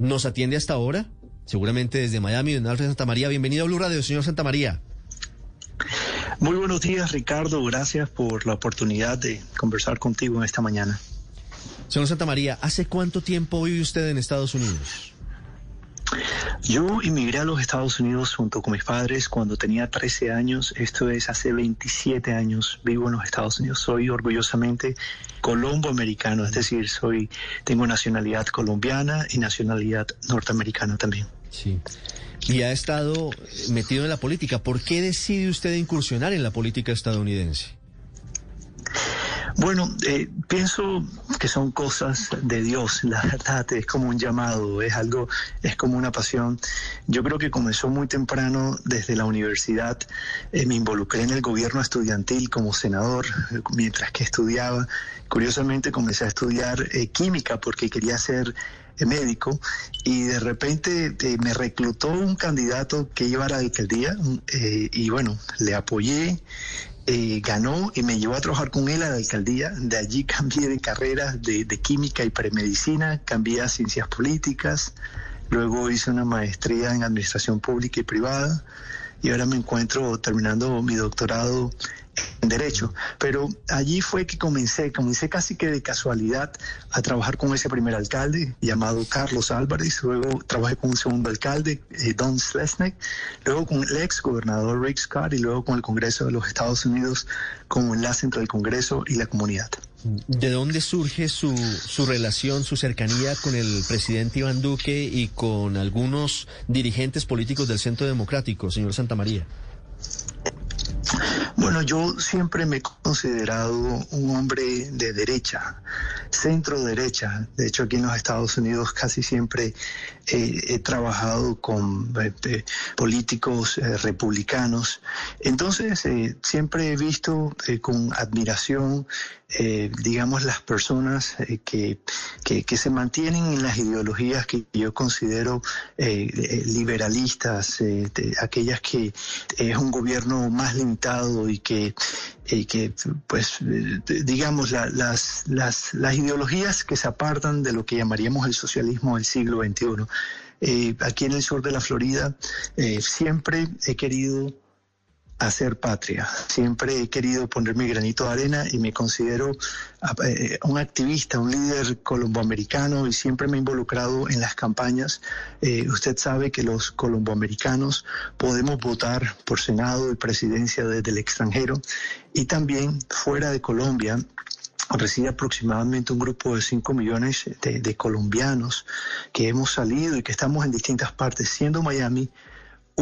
nos atiende hasta ahora, seguramente desde Miami, don Alfred Santa María. Bienvenido a Blue Radio, señor Santa María. Muy buenos días, Ricardo. Gracias por la oportunidad de conversar contigo en esta mañana. Señor Santa María, ¿hace cuánto tiempo vive usted en Estados Unidos? Yo inmigré a los Estados Unidos junto con mis padres cuando tenía 13 años. Esto es hace 27 años. Vivo en los Estados Unidos. Soy orgullosamente colombo-americano, es decir, soy tengo nacionalidad colombiana y nacionalidad norteamericana también. Sí y ha estado metido en la política. ¿Por qué decide usted incursionar en la política estadounidense? Bueno, eh, pienso que son cosas de Dios, la verdad, es como un llamado, es algo, es como una pasión. Yo creo que comenzó muy temprano desde la universidad, eh, me involucré en el gobierno estudiantil como senador mientras que estudiaba. Curiosamente comencé a estudiar eh, química porque quería ser médico y de repente eh, me reclutó un candidato que iba a la alcaldía eh, y bueno, le apoyé. Eh, ganó y me llevó a trabajar con él a la alcaldía. De allí cambié de carrera de, de química y premedicina, cambié a ciencias políticas, luego hice una maestría en administración pública y privada y ahora me encuentro terminando mi doctorado derecho. Pero allí fue que comencé, comencé casi que de casualidad a trabajar con ese primer alcalde llamado Carlos Álvarez, luego trabajé con un segundo alcalde, eh, Don Slesnik, luego con el ex gobernador Rick Scott y luego con el Congreso de los Estados Unidos como enlace entre el Congreso y la comunidad. ¿De dónde surge su, su relación, su cercanía con el presidente Iván Duque y con algunos dirigentes políticos del Centro Democrático, señor Santa María? Bueno, yo siempre me he considerado un hombre de derecha, centro derecha. De hecho, aquí en los Estados Unidos casi siempre eh, he trabajado con eh, políticos eh, republicanos. Entonces, siempre he visto con admiración, digamos, las personas que, que, se mantienen en las ideologías que yo considero liberalistas, aquellas que es un gobierno más limitado y que que pues digamos las, las, las ideologías que se apartan de lo que llamaríamos el socialismo del siglo XXI. Eh, aquí en el sur de la Florida eh, siempre he querido hacer patria. Siempre he querido poner mi granito de arena y me considero eh, un activista, un líder colomboamericano y siempre me he involucrado en las campañas. Eh, usted sabe que los colomboamericanos podemos votar por Senado y presidencia desde el extranjero y también fuera de Colombia reside aproximadamente un grupo de 5 millones de, de, colombianos que hemos salido y que estamos en distintas partes, siendo Miami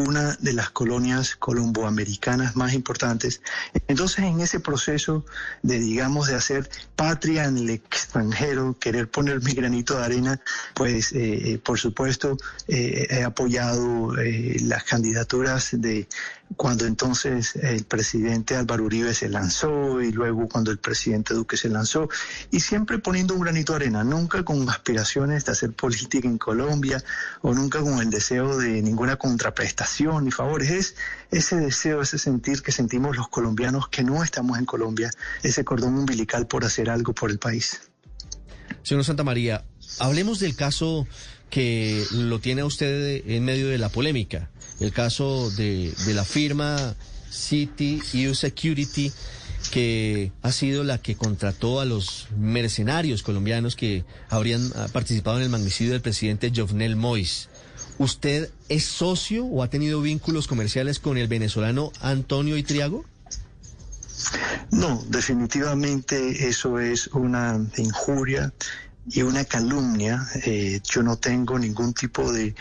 una de las colonias colomboamericanas más importantes. Entonces, en ese proceso de, digamos, de hacer patria en el extranjero, querer poner mi granito de arena, pues, eh, eh, por supuesto, eh, he apoyado las candidaturas de cuando entonces el presidente Álvaro Uribe se lanzó y luego cuando el presidente Duque se lanzó y siempre poniendo un granito de arena, nunca con aspiraciones de hacer política en Colombia o nunca con el deseo de ninguna contraprestación ni favores, es ese deseo, ese sentir que sentimos los colombianos que no estamos en Colombia, ese cordón umbilical por hacer algo por el país. Señor Santa María, hablemos del caso que lo tiene usted en medio de la polémica el caso de, la firma City U Security, que ha sido la que contrató a los mercenarios colombianos que habrían ah, participado en el magnicidio del presidente Jovenel Mois. ¿Usted es socio o ha tenido vínculos comerciales con el venezolano Antonio Itriago? No, definitivamente eso es una injuria y una calumnia. Eh, yo no tengo ningún tipo de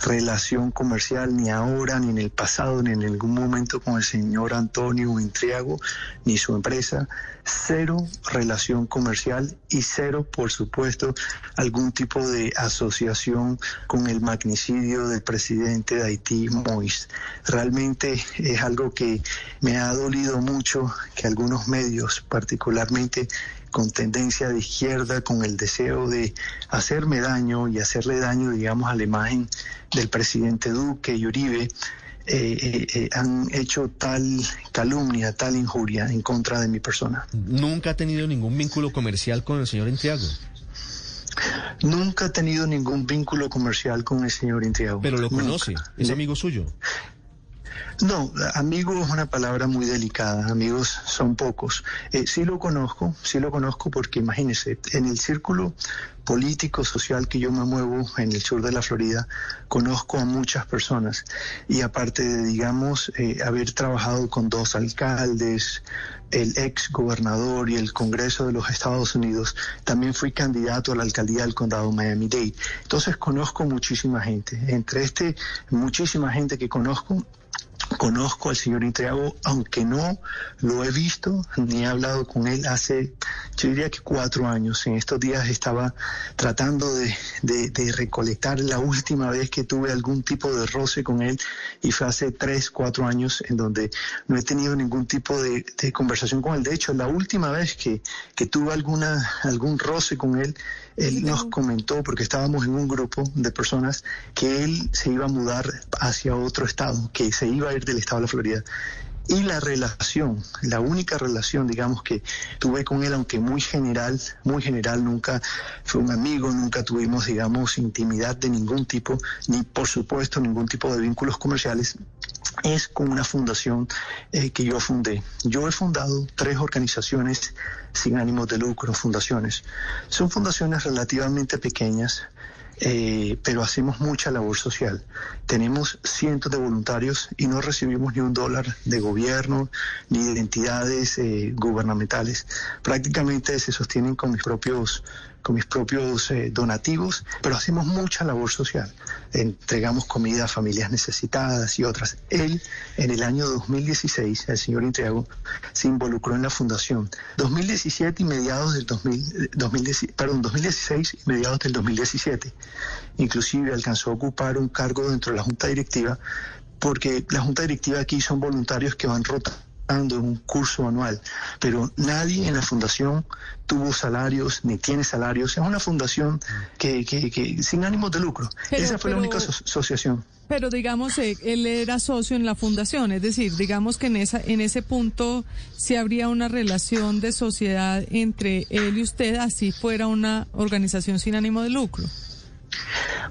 relación comercial ni ahora, ni en el pasado, ni en ningún momento con el señor Antonio Intriago, ni su empresa. Cero relación comercial y cero, por supuesto, algún tipo de asociación con el magnicidio del presidente de Haití, Mois. Realmente es algo que me ha dolido mucho que algunos medios, particularmente con tendencia de izquierda, con el deseo de hacerme daño y hacerle daño, digamos, a la imagen del presidente Duque y Uribe, eh, eh, eh, han hecho tal calumnia, tal injuria en contra de mi persona. ¿Nunca ha tenido ningún vínculo comercial con el señor Entriago? Nunca he tenido ningún vínculo comercial con el señor Intriago. Pero lo conoce, es amigo suyo. No, amigo es una palabra muy delicada, amigos son pocos. Eh, sí lo conozco, sí lo conozco porque imagínese, en el círculo político, social que yo me muevo en el sur de la Florida, conozco a muchas personas y aparte de, digamos, eh, haber trabajado con dos alcaldes, el ex gobernador y el Congreso de los Estados Unidos, también fui candidato a la alcaldía del condado Miami-Dade. Entonces conozco muchísima gente. Entre este, muchísima gente que conozco, Conozco al señor Intriago, aunque no lo he visto ni he hablado con él hace, yo diría que cuatro años. En estos días estaba tratando de, de, recolectar la última vez que tuve algún tipo de roce con él y fue hace tres, cuatro años en donde no he tenido ningún tipo de, conversación con él. De hecho, la última vez que, que tuve alguna, algún roce con él, él nos comentó, porque estábamos en un grupo de personas, que él se iba a mudar hacia otro estado, que se iba a ir del estado de la Florida. Y la relación, la única relación, digamos, que tuve con él, aunque muy general, muy general, nunca fue un amigo, nunca tuvimos, digamos, intimidad de ningún tipo, ni por supuesto ningún tipo de vínculos comerciales, es con una fundación eh, que yo fundé. Yo he fundado tres organizaciones sin ánimos de lucro, fundaciones. Son fundaciones relativamente pequeñas, eh, pero hacemos mucha labor social. Tenemos cientos de voluntarios y no recibimos ni un dólar de gobierno ni de entidades eh, gubernamentales. Prácticamente se sostienen con mis propios con mis propios eh, donativos, pero hacemos mucha labor social. Entregamos comida a familias necesitadas y otras. Él, en el año 2016, el señor Intriago, se involucró en la fundación. 2017 y mediados del 2000, 2010, perdón, 2016 y mediados del 2017. Inclusive alcanzó a ocupar un cargo dentro de la junta directiva porque la junta directiva aquí son voluntarios que van rotando en un curso anual, pero nadie en la fundación tuvo salarios ni tiene salarios. Es una fundación que, que, sin ánimos de lucro. Esa fue la única asociación. Pero digamos, eh, él era socio en la fundación, es decir, digamos que en esa en ese punto sí habría una relación de sociedad entre él y usted, así fuera una organización sin ánimo de lucro.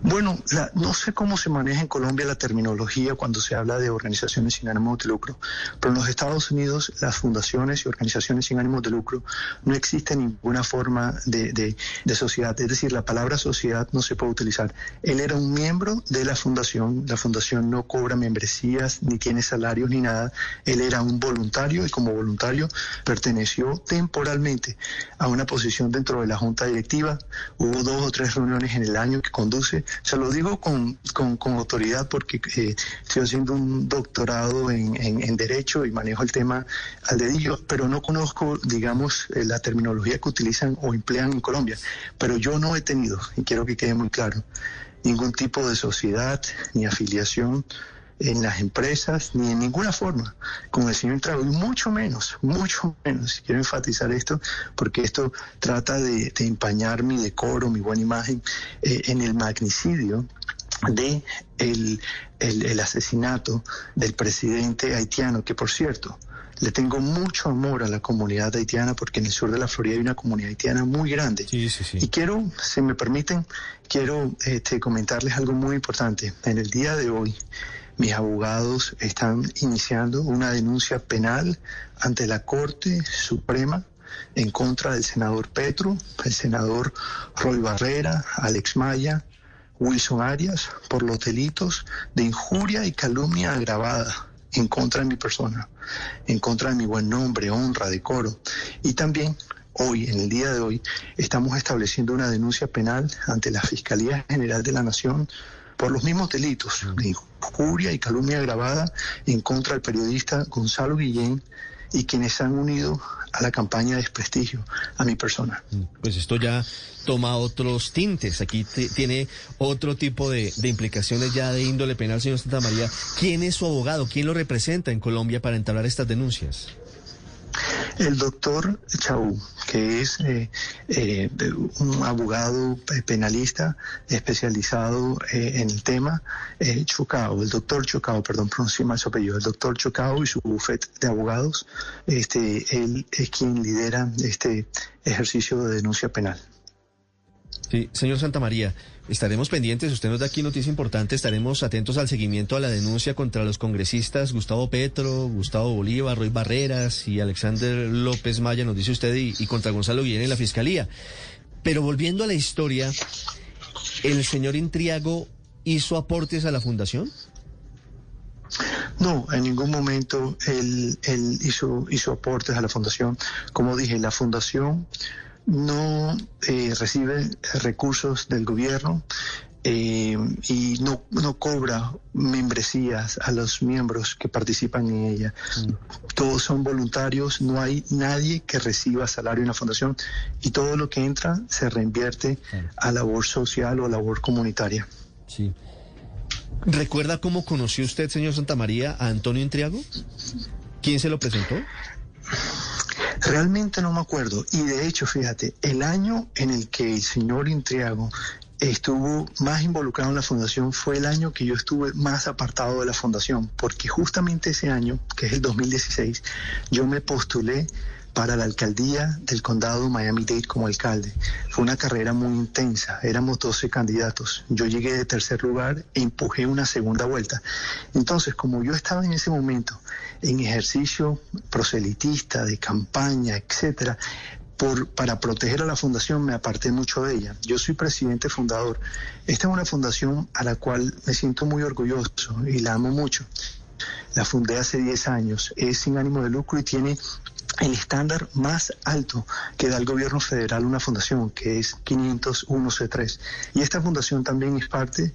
Bueno, no sé cómo se maneja en Colombia la terminología cuando se habla de organizaciones sin ánimo de lucro, pero en los Estados Unidos las fundaciones y organizaciones sin ánimo de lucro no existe ninguna forma de, sociedad, es decir, la palabra sociedad no se puede utilizar. Él era un miembro de la fundación, la fundación no cobra membresías, ni tiene salarios, ni nada, él era un voluntario y como voluntario perteneció temporalmente a una posición dentro de la junta directiva, hubo dos o tres reuniones en el año que conduce se lo digo con, autoridad porque eh, estoy haciendo un doctorado en, Derecho y manejo el tema al dedillo, pero no conozco, digamos, eh, la terminología que utilizan o emplean en Colombia. Pero yo no he tenido, y quiero que quede muy claro, ningún tipo de sociedad ni afiliación en las empresas ni en ninguna forma con el señor Trago, y mucho menos, mucho menos. Quiero enfatizar esto porque esto trata de, empañar mi decoro, mi buena imagen eh, en el magnicidio de el, el, asesinato del presidente haitiano, que por cierto, le tengo mucho amor a la comunidad haitiana porque en el sur de la Florida hay una comunidad haitiana muy grande. Y quiero, si me permiten, quiero este, comentarles algo muy importante. En el día de hoy, mis abogados están iniciando una denuncia penal ante la Corte Suprema en contra del senador Petro, el senador Roy Barrera, Alex Maya, Wilson Arias, por los delitos de injuria y calumnia agravada en contra de mi persona, en contra de mi buen nombre, honra, decoro. Y también hoy, en el día de hoy, estamos estableciendo una denuncia penal ante la Fiscalía General de la Nación por los mismos delitos de injuria y calumnia agravada en contra del periodista Gonzalo Guillén y quienes se han unido a la campaña de desprestigio a mi persona. Pues esto ya toma otros tintes, aquí tiene otro tipo de, de, implicaciones ya de índole penal, señor Santa María. ¿Quién es su abogado? ¿Quién lo representa en Colombia para entablar estas denuncias? El doctor Chau, que es eh, eh, un abogado penalista especializado eh, en el tema, Chocao, el doctor Chocao, perdón, pronuncio mal su apellido, el doctor Chocao y su bufete de abogados, este, él es quien lidera este ejercicio de denuncia penal. Sí, señor Santa María, estaremos pendientes, usted nos da aquí noticia importante, estaremos atentos al seguimiento a la denuncia contra los congresistas Gustavo Petro, Gustavo Bolívar, Roy Barreras y Alexander López Maya, nos dice usted, y, contra Gonzalo Guillén en la Fiscalía. Pero volviendo a la historia, ¿el señor Intriago hizo aportes a la fundación? No, en ningún momento él, él hizo aportes a la fundación. Como dije, la fundación no eh, recibe recursos del gobierno eh, y no, no cobra membresías a los miembros que participan en ella. Mm. Todos son voluntarios, no hay nadie que reciba salario en la fundación y todo lo que entra se reinvierte a labor social o labor comunitaria. Sí. ¿Recuerda cómo conoció usted, señor Santamaría, a Antonio Intriago? ¿Quién se lo presentó? Realmente no me acuerdo. Y de hecho, fíjate, el año en el que el señor Intriago estuvo más involucrado en la fundación fue el año que yo estuve más apartado de la fundación, porque justamente ese año, que es el 2016, yo me postulé para la alcaldía del condado Miami-Dade como alcalde. Fue una carrera muy intensa, éramos 12 candidatos. Yo llegué de tercer lugar e empujé una segunda vuelta. Entonces, como yo estaba en ese momento en ejercicio proselitista, de campaña, etcétera, por, para proteger a la fundación me aparté mucho de ella. Yo soy presidente fundador. Esta es una fundación a la cual me siento muy orgulloso y la amo mucho. La fundé hace 10 años, es sin ánimo de lucro y tiene el estándar más alto que da el gobierno federal una fundación, que es 501C3. Y esta fundación también es parte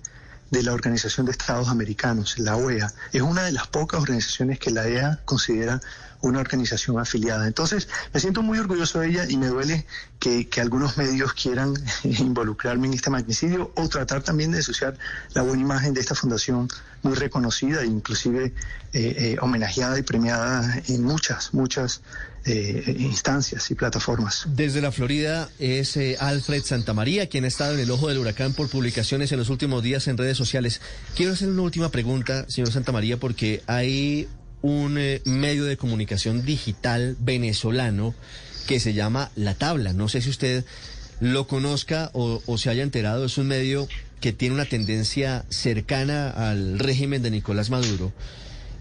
de la Organización de Estados Americanos, la OEA. Es una de las pocas organizaciones que la EA considera una organización afiliada. Entonces, me siento muy orgulloso de ella y me duele que, algunos medios quieran involucrarme en este magnicidio o tratar también de asociar la buena imagen de esta fundación muy reconocida e inclusive eh, eh, homenajeada y premiada en muchas, muchas eh, instancias y plataformas. Desde la Florida es Alfred Santamaría, quien ha estado en el ojo del huracán por publicaciones en los últimos días en redes sociales. Quiero hacer una última pregunta, señor Santamaría, porque hay un eh, medio de comunicación digital venezolano que se llama La Tabla. No sé si usted lo conozca o, se haya enterado. Es un medio que tiene una tendencia cercana al régimen de Nicolás Maduro.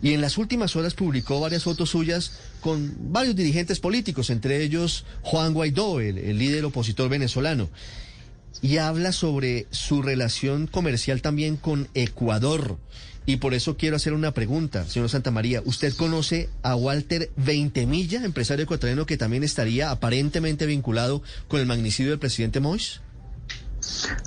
Y en las últimas horas publicó varias fotos suyas con varios dirigentes políticos, entre ellos Juan Guaidó, el líder opositor venezolano. Y habla sobre su relación comercial también con Ecuador y por eso quiero hacer una pregunta, señor Santamaría. ¿Usted conoce a Walter Veintemilla, empresario ecuatoriano que también estaría aparentemente vinculado con el magnicidio del presidente Mois?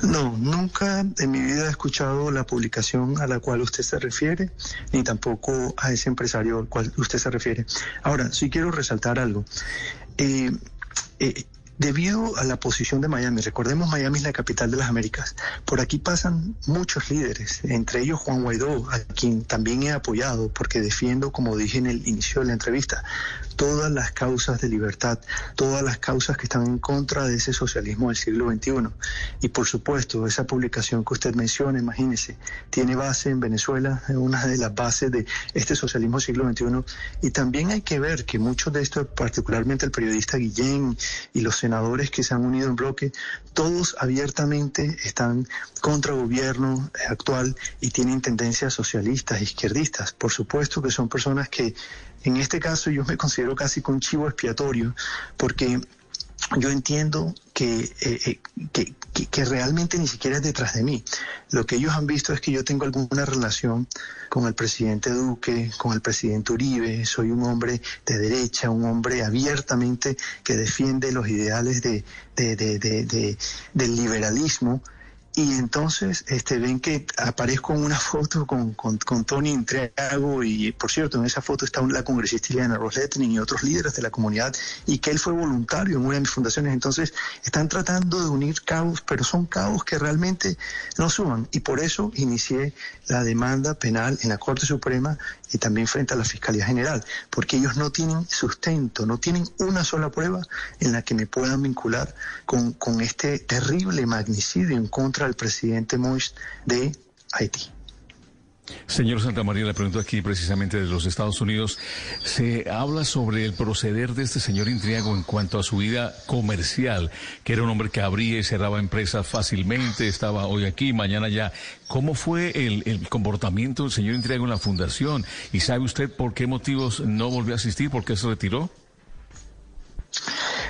No, nunca en mi vida he escuchado la publicación a la cual usted se refiere, ni tampoco a ese empresario al cual usted se refiere. Ahora, sí quiero resaltar algo. Eh, eh, Debido a la posición de Miami, recordemos Miami es la capital de las Américas, por aquí pasan muchos líderes, entre ellos Juan Guaidó, a quien también he apoyado porque defiendo, como dije en el inicio de la entrevista, todas las causas de libertad, todas las causas que están en contra de ese socialismo del siglo XXI. Y por supuesto, esa publicación que usted menciona, imagínese, tiene base en Venezuela, una de las bases de este socialismo del siglo XXI. Y también hay que ver que muchos de estos, particularmente el periodista Guillén y los senadores que se han unido en bloque, todos abiertamente están contra el gobierno actual y tienen tendencias socialistas, izquierdistas. Por supuesto que son personas que en este caso yo me considero casi con chivo expiatorio porque yo entiendo eh, eh, que, que, realmente ni siquiera es detrás de mí. Lo que ellos han visto es que yo tengo alguna relación con el presidente Duque, con el presidente Uribe, soy un hombre de derecha, un hombre abiertamente que defiende los ideales de, de, de, del liberalismo y entonces este ven que aparezco en una foto con, con, con Tony Intriago y por cierto en esa foto está la congresista Ileana Rosletning y otros líderes de la comunidad y que él fue voluntario en una de mis fundaciones. Entonces están tratando de unir cabos pero son cabos que realmente no suman. Y por eso inicié la demanda penal en la Corte Suprema y también frente a la Fiscalía General porque ellos no tienen sustento no tienen una sola prueba en la que me puedan vincular con, con este terrible magnicidio en contra al presidente Moïse de Haití. Señor Santa María, le pregunto aquí precisamente de los Estados Unidos. Se habla sobre el proceder de este señor Intriago en cuanto a su vida comercial, que era un hombre que abría y cerraba empresas fácilmente, estaba hoy aquí, mañana ya. ¿Cómo fue el, el comportamiento del señor Intriago en la fundación? ¿Y sabe usted por qué motivos no volvió a asistir? ¿Por qué se retiró?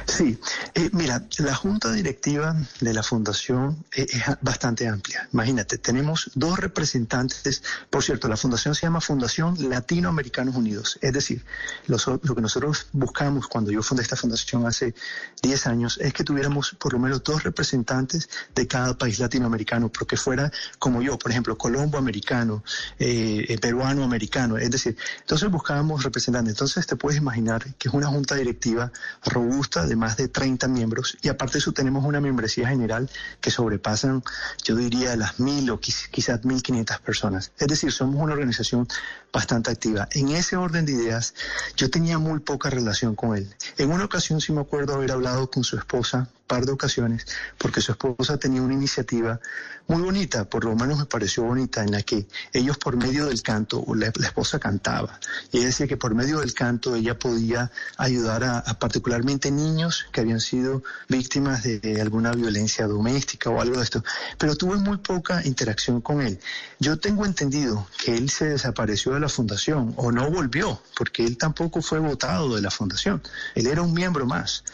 Sí, eh, mira, la junta directiva de la fundación eh, es bastante amplia. Imagínate, tenemos dos representantes, por cierto, la fundación se llama Fundación Latinoamericanos Unidos, es decir, lo que nosotros buscamos cuando yo fundé esta fundación hace 10 años es que tuviéramos por lo menos dos representantes de cada país latinoamericano, porque fuera como yo, por ejemplo, colombo-americano, eh, peruano-americano, es decir, entonces buscábamos representantes. Entonces te puedes imaginar que es una junta directiva robusta de más de 30 miembros y aparte de eso tenemos una membresía general que sobrepasan, yo diría, las mil o quizás mil quinientas personas. Es decir, somos una organización bastante activa. En ese orden de ideas, yo tenía muy poca relación con él. En una ocasión sí me acuerdo haber hablado con su esposa par de ocasiones, porque su esposa tenía una iniciativa muy bonita, por lo menos me pareció bonita, en la que ellos por medio del canto, la, la esposa cantaba, y ella decía que por medio del canto ella podía ayudar a, particularmente niños que habían sido víctimas de, alguna violencia doméstica o algo de esto, pero tuve muy poca interacción con él. Yo tengo entendido que él se desapareció de la fundación o no volvió, porque él tampoco fue votado de la fundación, él era un miembro más.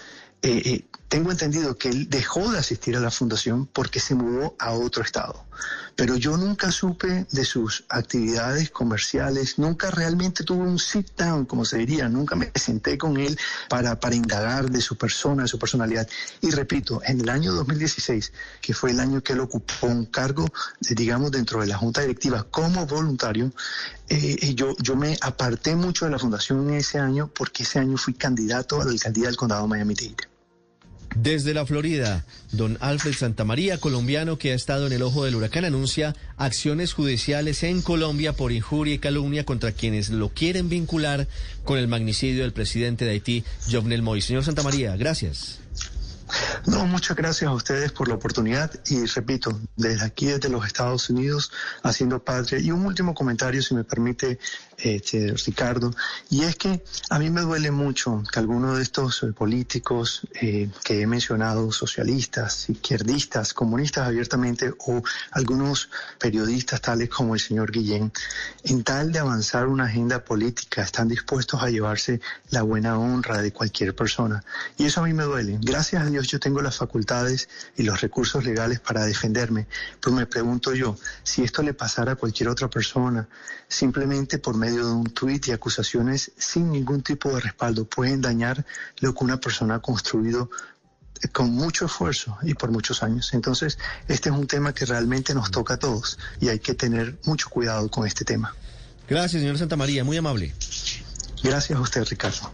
Eh, eh, tengo entendido que él dejó de asistir a la fundación porque se mudó a otro estado. Pero yo nunca supe de sus actividades comerciales, nunca realmente tuve un sit down, como se diría, nunca me senté con él para, para indagar de su persona, de su personalidad. Y repito, en el año 2016, que fue el año que él ocupó un cargo, eh, digamos, dentro de la Junta Directiva como voluntario, yo, yo me aparté mucho de la fundación ese año porque ese año fui candidato a la alcaldía del condado de Miami-Dade. Desde la Florida, don Alfred Santamaría, colombiano que ha estado en el ojo del huracán, anuncia acciones judiciales en Colombia por injuria y calumnia contra quienes lo quieren vincular con el magnicidio del presidente de Haití, Jovenel Moïse. Señor Santamaría, gracias. No, muchas gracias a ustedes por la oportunidad y repito, desde aquí, desde los Estados Unidos, haciendo padre. Y un último comentario, si me permite, este, Ricardo, y es que a mí me duele mucho que algunos de estos eh, políticos eh, que he mencionado, socialistas, izquierdistas, comunistas abiertamente, o algunos periodistas tales como el señor Guillén, en tal de avanzar una agenda política, están dispuestos a llevarse la buena honra de cualquier persona. Y eso a mí me duele. Gracias a Dios yo tengo las facultades y los recursos legales para defenderme, pero me pregunto yo, si esto le pasara a cualquier otra persona, simplemente por medio de un tuit y acusaciones sin ningún tipo de respaldo, pueden dañar lo que una persona ha construido con mucho esfuerzo y por muchos años. Entonces, este es un tema que realmente nos toca a todos y hay que tener mucho cuidado con este tema. Gracias, señor Santa María, muy amable. Gracias a usted, Ricardo.